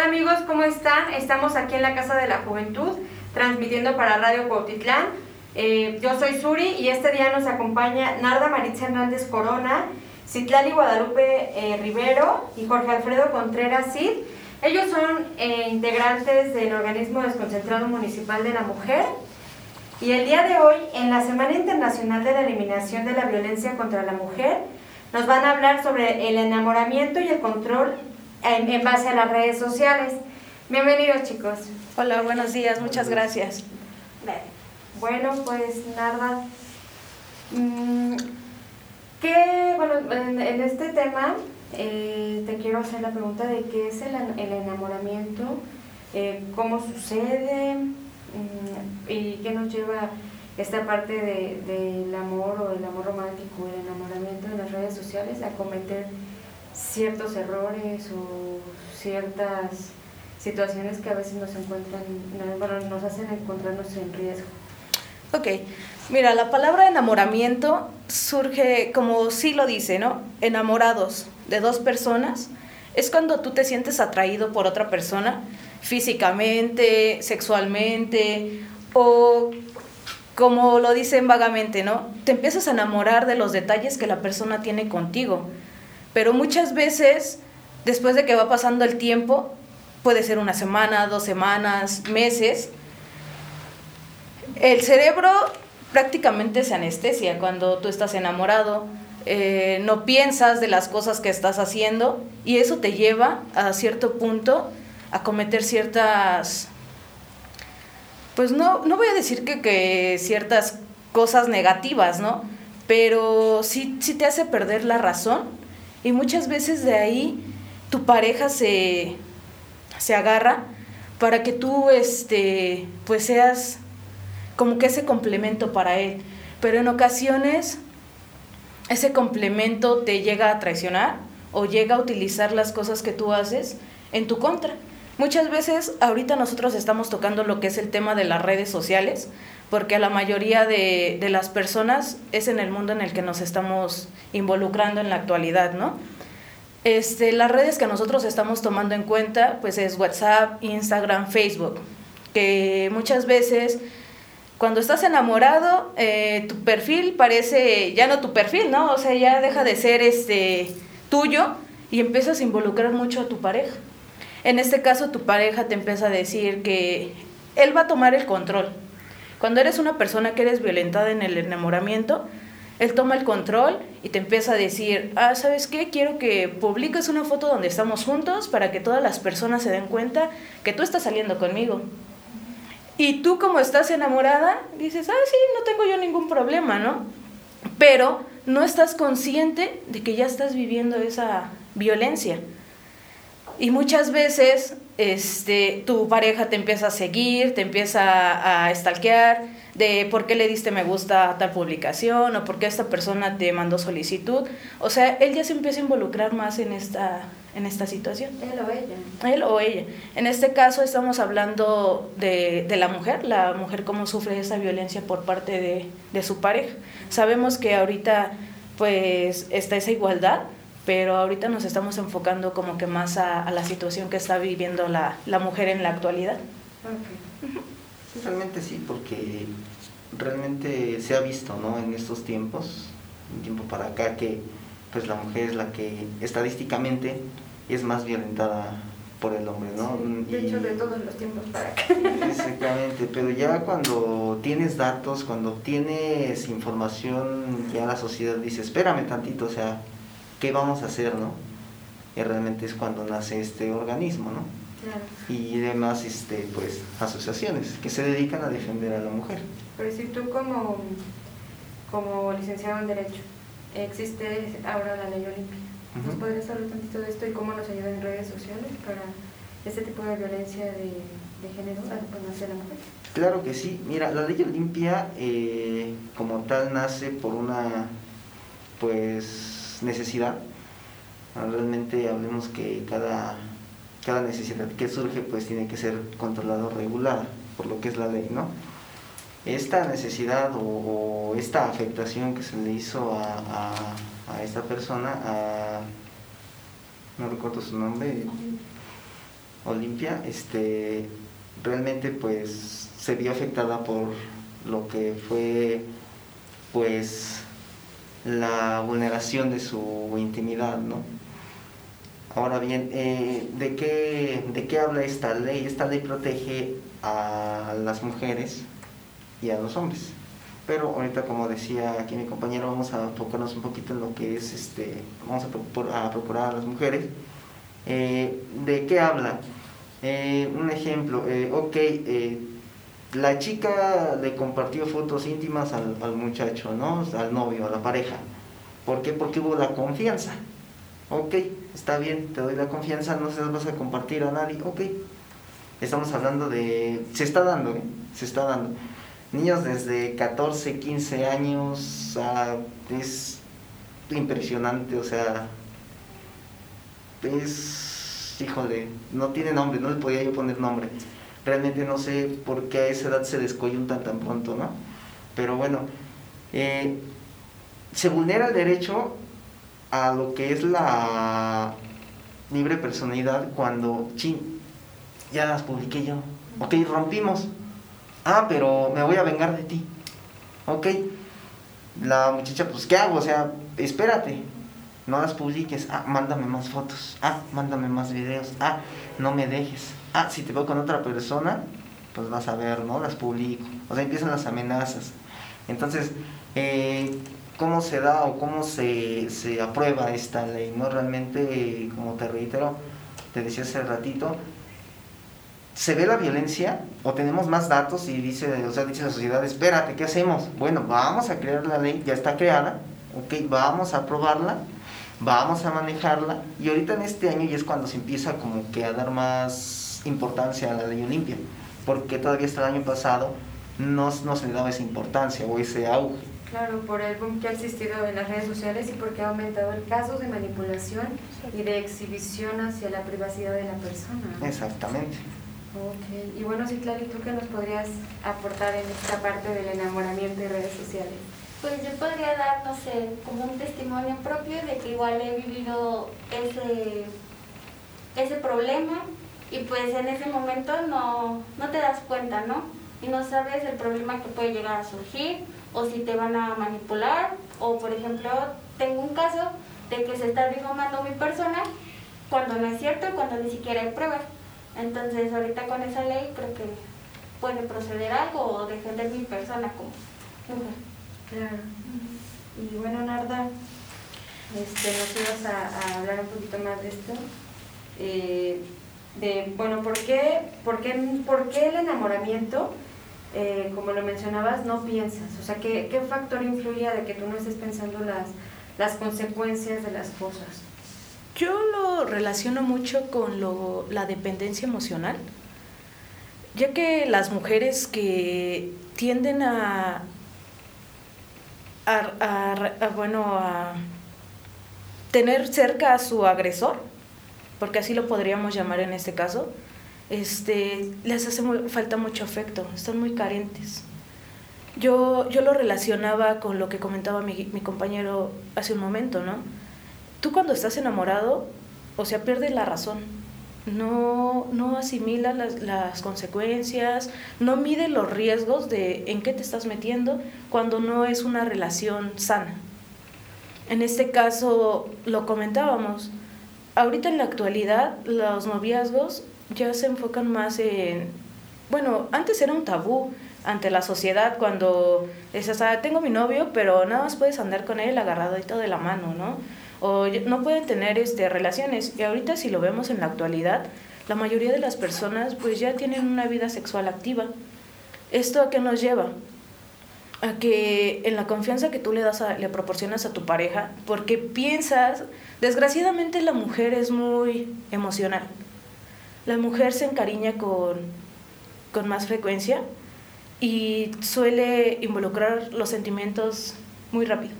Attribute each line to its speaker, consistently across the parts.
Speaker 1: Hola amigos, ¿cómo están? Estamos aquí en la Casa de la Juventud, transmitiendo para Radio Cuautitlán. Eh, yo soy Suri y este día nos acompaña Narda Maritza Hernández Corona, Citlali Guadalupe eh, Rivero y Jorge Alfredo Contreras Cid. Ellos son eh, integrantes del organismo desconcentrado municipal de la mujer y el día de hoy, en la Semana Internacional de la Eliminación de la Violencia contra la Mujer, nos van a hablar sobre el enamoramiento y el control en, base a las redes sociales. Bienvenidos chicos.
Speaker 2: Hola, buenos días, muchas gracias.
Speaker 1: Bueno, pues nada. Mm, ¿Qué, bueno, en, este tema eh, te quiero hacer la pregunta de qué es el, enamoramiento, eh, cómo sucede mm, y qué nos lleva esta parte del de, amor o el amor romántico, el enamoramiento en las redes sociales a cometer ciertos errores o ciertas situaciones que a veces nos encuentran, bueno, nos hacen encontrarnos en riesgo.
Speaker 2: Ok, mira, la palabra enamoramiento surge como sí lo dice, ¿no? Enamorados de dos personas. Es cuando tú te sientes atraído por otra persona, físicamente, sexualmente, o como lo dicen vagamente, ¿no? Te empiezas a enamorar de los detalles que la persona tiene contigo. Pero muchas veces, después de que va pasando el tiempo, puede ser una semana, dos semanas, meses, el cerebro prácticamente se anestesia cuando tú estás enamorado, eh, no piensas de las cosas que estás haciendo y eso te lleva a cierto punto a cometer ciertas, pues no, no voy a decir que, que ciertas cosas negativas, ¿no? Pero sí, sí te hace perder la razón y muchas veces de ahí tu pareja se, se agarra para que tú este, pues seas como que ese complemento para él. Pero en ocasiones ese complemento te llega a traicionar o llega a utilizar las cosas que tú haces en tu contra. Muchas veces ahorita nosotros estamos tocando lo que es el tema de las redes sociales, porque a la mayoría de, de, las personas es en el mundo en el que nos estamos involucrando en la actualidad, ¿no? Este, las redes que nosotros estamos tomando en cuenta, pues es WhatsApp, Instagram, Facebook, que muchas veces cuando estás enamorado, eh, tu perfil parece ya no tu perfil, ¿no? O sea, ya deja de ser este tuyo y empiezas a involucrar mucho a tu pareja. En este caso, tu pareja te empieza a decir que él va a tomar el control, cuando eres una persona que eres violentada en el enamoramiento, él toma el control y te empieza a decir, ah, ¿sabes qué? Quiero que publiques una foto donde estamos juntos para que todas las personas se den cuenta que tú estás saliendo conmigo. Y tú como estás enamorada, dices, ah, sí, no tengo yo ningún problema, ¿no? Pero no estás consciente de que ya estás viviendo esa violencia. Y muchas veces este, tu pareja te empieza a seguir, te empieza a stalkear de por qué le diste me gusta a tal publicación o por qué esta persona te mandó solicitud. O sea, él ya se empieza a involucrar más en esta, en esta situación.
Speaker 1: Él o ella.
Speaker 2: Él o ella. En este caso estamos hablando de, de la mujer, la mujer cómo sufre esa violencia por parte de, de su pareja. Sabemos que ahorita pues está esa igualdad, pero ahorita nos estamos enfocando como que más a, a la situación que está viviendo la, la mujer en la actualidad.
Speaker 3: realmente sí, porque realmente se ha visto ¿no? en estos tiempos, un tiempo para acá, que pues la mujer es la que estadísticamente es más violentada por el hombre, ¿no?
Speaker 1: de hecho, de todos los tiempos para acá.
Speaker 3: Exactamente, pero ya cuando tienes datos, cuando tienes información, ya la sociedad dice, espérame tantito, o sea, ¿qué vamos a hacer, no? Y realmente es cuando nace este organismo, ¿no? Y demás, este, pues, asociaciones que se dedican a defender a la mujer.
Speaker 1: Pero si tú como, como licenciado en Derecho, existe ahora la ley olímpica, ¿nos podrías hablar un tantito de esto y cómo nos ayuda en redes sociales para este tipo de violencia de, de género hacia la mujer?
Speaker 3: Claro que sí. Mira, la ley Olimpia eh, como tal nace por una pues necesidad. Realmente hablemos que cada, cada necesidad que surge pues tiene que ser controlada o regulada por lo que es la ley, ¿no? Esta necesidad o, esta afectación que se le hizo a, a, esta persona, a, no recuerdo su nombre, Olimpia, este, realmente pues se vio afectada por lo que fue pues la vulneración de su intimidad, ¿no? Ahora bien, eh, ¿de, qué, ¿de qué habla esta ley? Esta ley protege a las mujeres y a los hombres. Pero ahorita, como decía aquí mi compañero, vamos a enfocarnos un poquito en lo que es, este, vamos a, procurar a las mujeres. Eh, ¿De qué habla? Eh, un ejemplo, ok, la chica le compartió fotos íntimas al, al, muchacho, ¿no? Al novio, a la pareja. ¿Por qué? Porque hubo la confianza. Ok, está bien, te doy la confianza, no se las vas a compartir a nadie. Ok, estamos hablando de... Se está dando, ¿eh? Se está dando niños desde 14, 15 años, es impresionante, o sea, es, híjole, no tiene nombre, no le podía yo poner nombre. Realmente no sé por qué a esa edad se descoyuntan tan pronto, ¿no? Pero bueno, eh, se vulnera el derecho a lo que es la libre personalidad cuando, chin, ya las publiqué yo, ok, rompimos, Ah, pero me voy a vengar de ti. Ok. La muchacha, pues, ¿qué hago? O sea, espérate. No las publiques. Ah, mándame más fotos. Ah, mándame más videos. Ah, no me dejes. Ah, si te veo con otra persona, pues vas a ver, ¿no? Las publico. O sea, empiezan las amenazas. Entonces, eh, ¿cómo se da o cómo se, se aprueba esta ley? ¿No? Realmente, como te reitero, te decía hace ratito, se ve la violencia o tenemos más datos y dice, o sea, dice la sociedad, espérate, ¿qué hacemos? Bueno, vamos a crear la ley, ya está creada, ok, vamos a aprobarla, vamos a manejarla y ahorita en este año ya es cuando se empieza como que a dar más importancia a la ley Olimpia, porque todavía hasta el año pasado no, no se le daba esa importancia o ese auge.
Speaker 1: Claro, por el boom que ha existido en las redes sociales y porque ha aumentado el caso de manipulación y de exhibición hacia la privacidad de la persona.
Speaker 3: Exactamente.
Speaker 1: Ok, y bueno, Citlali, ¿tú qué nos podrías aportar en esta parte del enamoramiento y redes sociales?
Speaker 4: Pues yo podría dar, no sé, como un testimonio propio de que igual he vivido ese, ese problema y pues en ese momento no, no te das cuenta, ¿no? Y no sabes el problema que puede llegar a surgir o si te van a manipular o por ejemplo tengo un caso de que se está difamando mi persona cuando no es cierto cuando ni siquiera hay pruebas. Entonces, ahorita con esa ley creo que puede proceder algo o defender mi persona como.
Speaker 1: Claro. Y bueno, Narda, este, nos ibas a, hablar un poquito más de esto. Eh, de, bueno, ¿por qué, por qué, por qué el enamoramiento, eh, como lo mencionabas, no piensas? O sea, ¿qué, ¿qué factor influye de que tú no estés pensando las, las consecuencias de las cosas?
Speaker 2: Yo lo relaciono mucho con lo, la dependencia emocional, ya que las mujeres que tienden a, a, bueno, a tener cerca a su agresor, porque así lo podríamos llamar en este caso, este, les hace falta mucho afecto, están muy carentes. Yo, yo lo relacionaba con lo que comentaba mi, mi compañero hace un momento, ¿no? tú cuando estás enamorado, o sea, pierdes la razón. No, no asimila las, las consecuencias, no mide los riesgos de en qué te estás metiendo cuando no es una relación sana. En este caso, lo comentábamos, ahorita en la actualidad los noviazgos ya se enfocan más en, bueno, antes era un tabú ante la sociedad cuando dices, ah, tengo mi novio, pero nada más puedes andar con él agarradito de la mano, ¿no? O no pueden tener este, relaciones. Y ahorita si lo vemos en la actualidad, la mayoría de las personas pues ya tienen una vida sexual activa. ¿Esto a qué nos lleva? A que en la confianza que tú le das le proporcionas a tu pareja, porque piensas, desgraciadamente la mujer es muy emocional. La mujer se encariña con, con más frecuencia y suele involucrar los sentimientos muy rápido.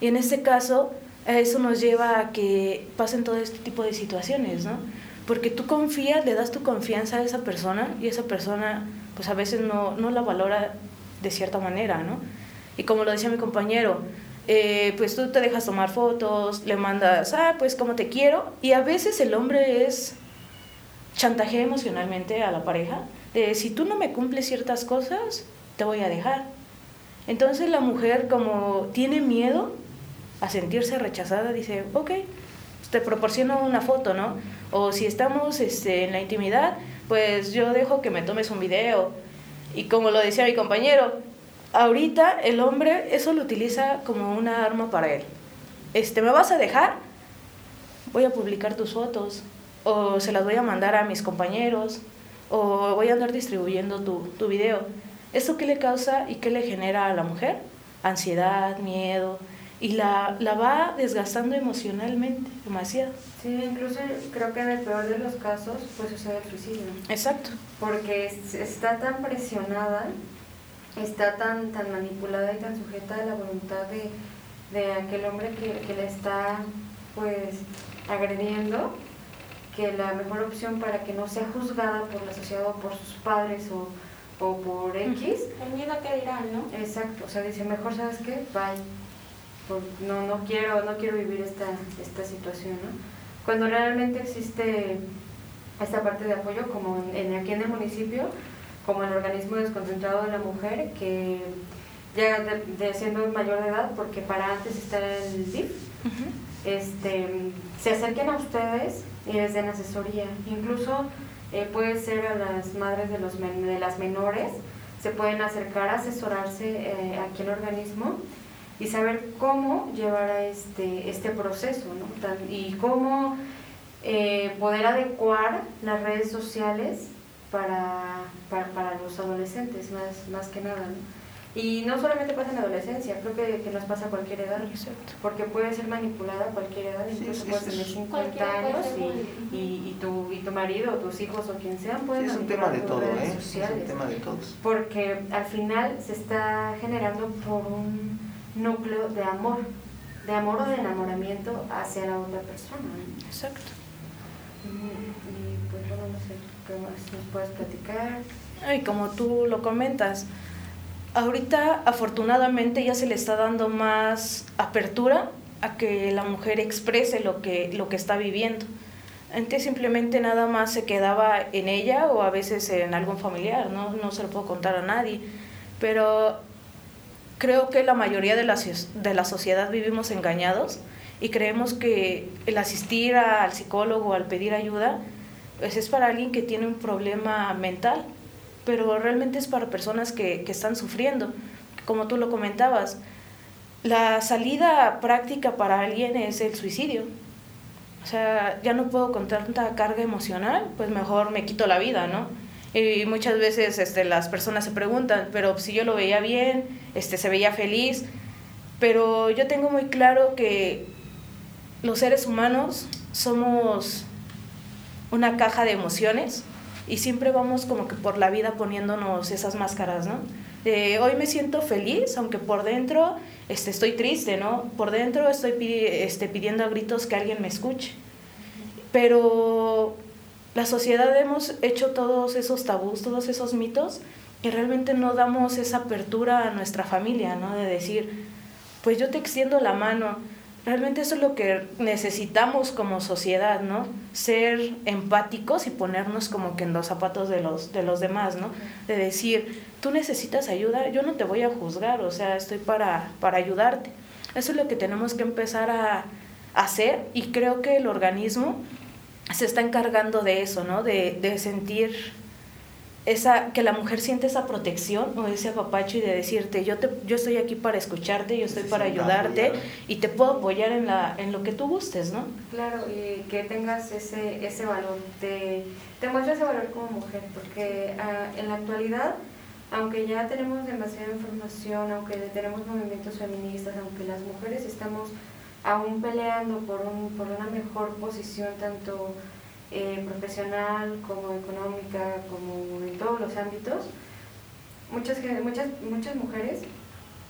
Speaker 2: Y en este caso, eso nos lleva a que pasen todo este tipo de situaciones, ¿no? Porque tú confías, le das tu confianza a esa persona y esa persona pues a veces no, no la valora de cierta manera, ¿no? Y como lo decía mi compañero, eh, pues tú te dejas tomar fotos, le mandas, ah, pues como te quiero, y a veces el hombre es chantajea emocionalmente a la pareja de si tú no me cumples ciertas cosas, te voy a dejar. Entonces la mujer como tiene miedo a sentirse rechazada, dice, ok, pues te proporciono una foto, ¿no? O si estamos este, en la intimidad, pues yo dejo que me tomes un video. Y como lo decía mi compañero, ahorita el hombre eso lo utiliza como una arma para él. Este, ¿me vas a dejar? Voy a publicar tus fotos o se las voy a mandar a mis compañeros o voy a andar distribuyendo tu, tu video. ¿Eso qué le causa y qué le genera a la mujer? Ansiedad, miedo, y la, la va desgastando emocionalmente demasiado.
Speaker 1: Sí, incluso creo que en el peor de los casos puede suceder el suicidio.
Speaker 2: Exacto.
Speaker 1: Porque está tan presionada, está tan, tan manipulada y tan sujeta a la voluntad de, de aquel hombre que, que le está pues agrediendo, que la mejor opción para que no sea juzgada por la sociedad o por sus padres o, o por X.
Speaker 4: El miedo que dirán, ¿no?
Speaker 1: Exacto, o sea, dice, mejor, ¿sabes qué? Bye. No, no quiero, no quiero vivir esta, esta situación, ¿no? Cuando realmente existe esta parte de apoyo, como en, en- aquí en el municipio, como el organismo desconcentrado de la mujer, que ya de, de siendo mayor de edad, porque para antes estar en el DIF, este, se acerquen a ustedes y les den asesoría. Incluso eh, puede ser a las madres de, los men- de las menores, se pueden acercar a asesorarse eh, aquí al organismo y saber cómo llevar a este, este proceso ¿no? Tan- y cómo eh, poder adecuar las redes sociales para, para, para los adolescentes, más, más que nada. ¿no? Y no solamente pasa en la adolescencia, creo que, que nos pasa a cualquier edad.
Speaker 2: Exacto.
Speaker 1: Porque puede ser manipulada a cualquier edad, incluso
Speaker 3: sí,
Speaker 1: puedes tener
Speaker 3: sí.
Speaker 1: 50
Speaker 4: Cualquiera puede
Speaker 1: años y, y, y tu, y tu marido o tus hijos o quien sean pueden
Speaker 3: Sí, es un tema de todo,
Speaker 1: redes
Speaker 3: ¿eh? Es un tema de todos.
Speaker 1: Porque al final se está generando por un núcleo de amor, de amor o de enamoramiento hacia la otra persona.
Speaker 2: Exacto.
Speaker 1: Y, y, pues bueno, no sé, ¿qué más nos puedes platicar?
Speaker 2: Y como tú lo comentas, ahorita afortunadamente ya se le está dando más apertura a que la mujer exprese lo que, lo que está viviendo. Antes simplemente nada más se quedaba en ella o a veces en algún familiar, no, no se lo puedo contar a nadie. Pero creo que la mayoría de la, de la sociedad vivimos engañados y creemos que el asistir al psicólogo, al pedir ayuda, pues es para alguien que tiene un problema mental, pero realmente es para personas que, que están sufriendo. Como tú lo comentabas, la salida práctica para alguien es el suicidio. O sea, ya no puedo con tanta carga emocional, pues mejor me quito la vida, ¿no? Y muchas veces este, las personas se preguntan, pero si yo lo veía bien, este, se veía feliz, pero yo tengo muy claro que los seres humanos somos una caja de emociones y siempre vamos como que por la vida poniéndonos esas máscaras, ¿no? Hoy me siento feliz, aunque por dentro este, estoy triste, ¿no? Por dentro estoy este, pidiendo a gritos que alguien me escuche. Pero la sociedad hemos hecho todos esos tabús, todos esos mitos y realmente no damos esa apertura a nuestra familia, ¿no? De decir, pues yo te extiendo la mano. Realmente eso es lo que necesitamos como sociedad, ¿no? Ser empáticos y ponernos como que en los zapatos de los, de los demás, ¿no? De decir, tú necesitas ayuda, yo no te voy a juzgar, o sea, estoy para, para ayudarte. Eso es lo que tenemos que empezar a, hacer y creo que el organismo se está encargando de eso, ¿no? De, de sentir esa, que la mujer siente esa protección o ese apapacho y de decirte, yo, te, yo estoy aquí para escucharte, yo estoy para ayudarte y te puedo apoyar en, la, en lo que tú gustes, ¿no?
Speaker 1: Claro, y que tengas ese, ese valor, te, te muestra ese valor como mujer, porque ah, en la actualidad, aunque ya tenemos demasiada información, aunque tenemos movimientos feministas, aunque las mujeres estamos aún peleando por, un, por una mejor posición, tanto eh, profesional como económica, como en todos los ámbitos, muchas, muchas, muchas mujeres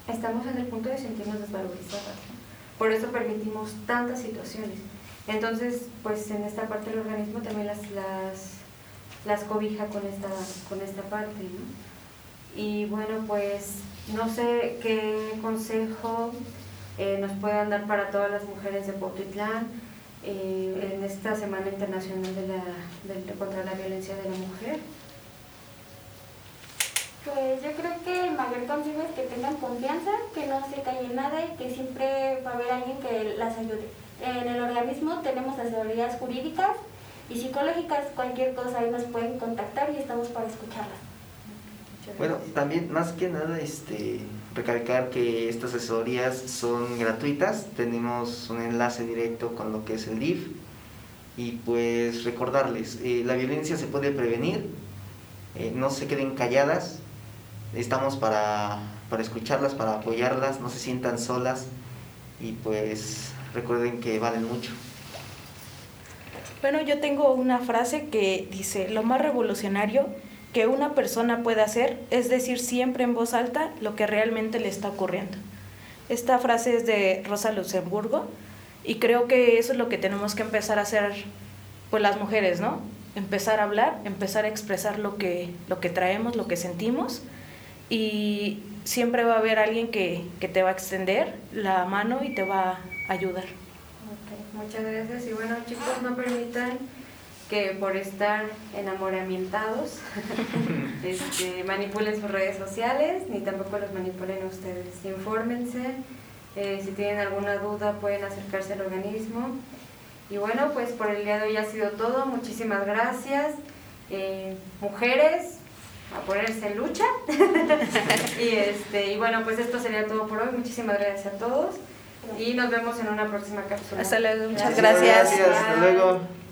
Speaker 1: estamos en el punto de sentirnos desvalorizadas. Por eso permitimos tantas situaciones. Entonces, pues en esta parte del organismo también las, las, las cobija con esta, con esta parte. ¿no? Y bueno, pues no sé qué consejo eh, nos puedan dar para todas las mujeres de Potitlán. eh, en esta Semana Internacional de la, de- contra la Violencia de la Mujer?
Speaker 4: Pues yo creo que el mayor consejo es que tengan confianza, que no se callen nada y que siempre va a haber alguien que las ayude. En el organismo tenemos asesorías jurídicas y psicológicas, cualquier cosa ahí nos pueden contactar y estamos para escucharlas.
Speaker 3: Bueno, también más que nada este recalcar que estas asesorías son gratuitas, tenemos un enlace directo con lo que es el DIF y pues recordarles, eh, la violencia se puede prevenir, eh, no se queden calladas, estamos para, para escucharlas, para apoyarlas, no se sientan solas. Y pues recuerden que valen mucho.
Speaker 2: Bueno, yo tengo una frase que dice, lo más revolucionario que una persona puede hacer es decir siempre en voz alta lo que realmente le está ocurriendo. Esta frase es de Rosa Luxemburgo y creo que eso es lo que tenemos que empezar a hacer pues las mujeres, ¿no? Empezar a hablar, empezar a expresar lo que, lo que traemos, lo que sentimos y siempre va a haber alguien que, que te va a extender la mano y te va a ayudar.
Speaker 1: Ok, muchas gracias. Y bueno, chicos, no permitan que por estar enamoramientados este, manipulen sus redes sociales, ni tampoco los manipulen a ustedes. Infórmense, eh, si tienen alguna duda pueden acercarse al organismo. Y bueno, pues por el día de hoy ha sido todo. Muchísimas gracias. Eh, mujeres, a ponerse en lucha. y, este, y bueno, pues esto sería todo por hoy. Muchísimas gracias a todos. Y nos vemos en una próxima cápsula.
Speaker 2: Hasta luego, muchas
Speaker 1: Gracias.
Speaker 2: gracias.
Speaker 3: Gracias, hasta luego.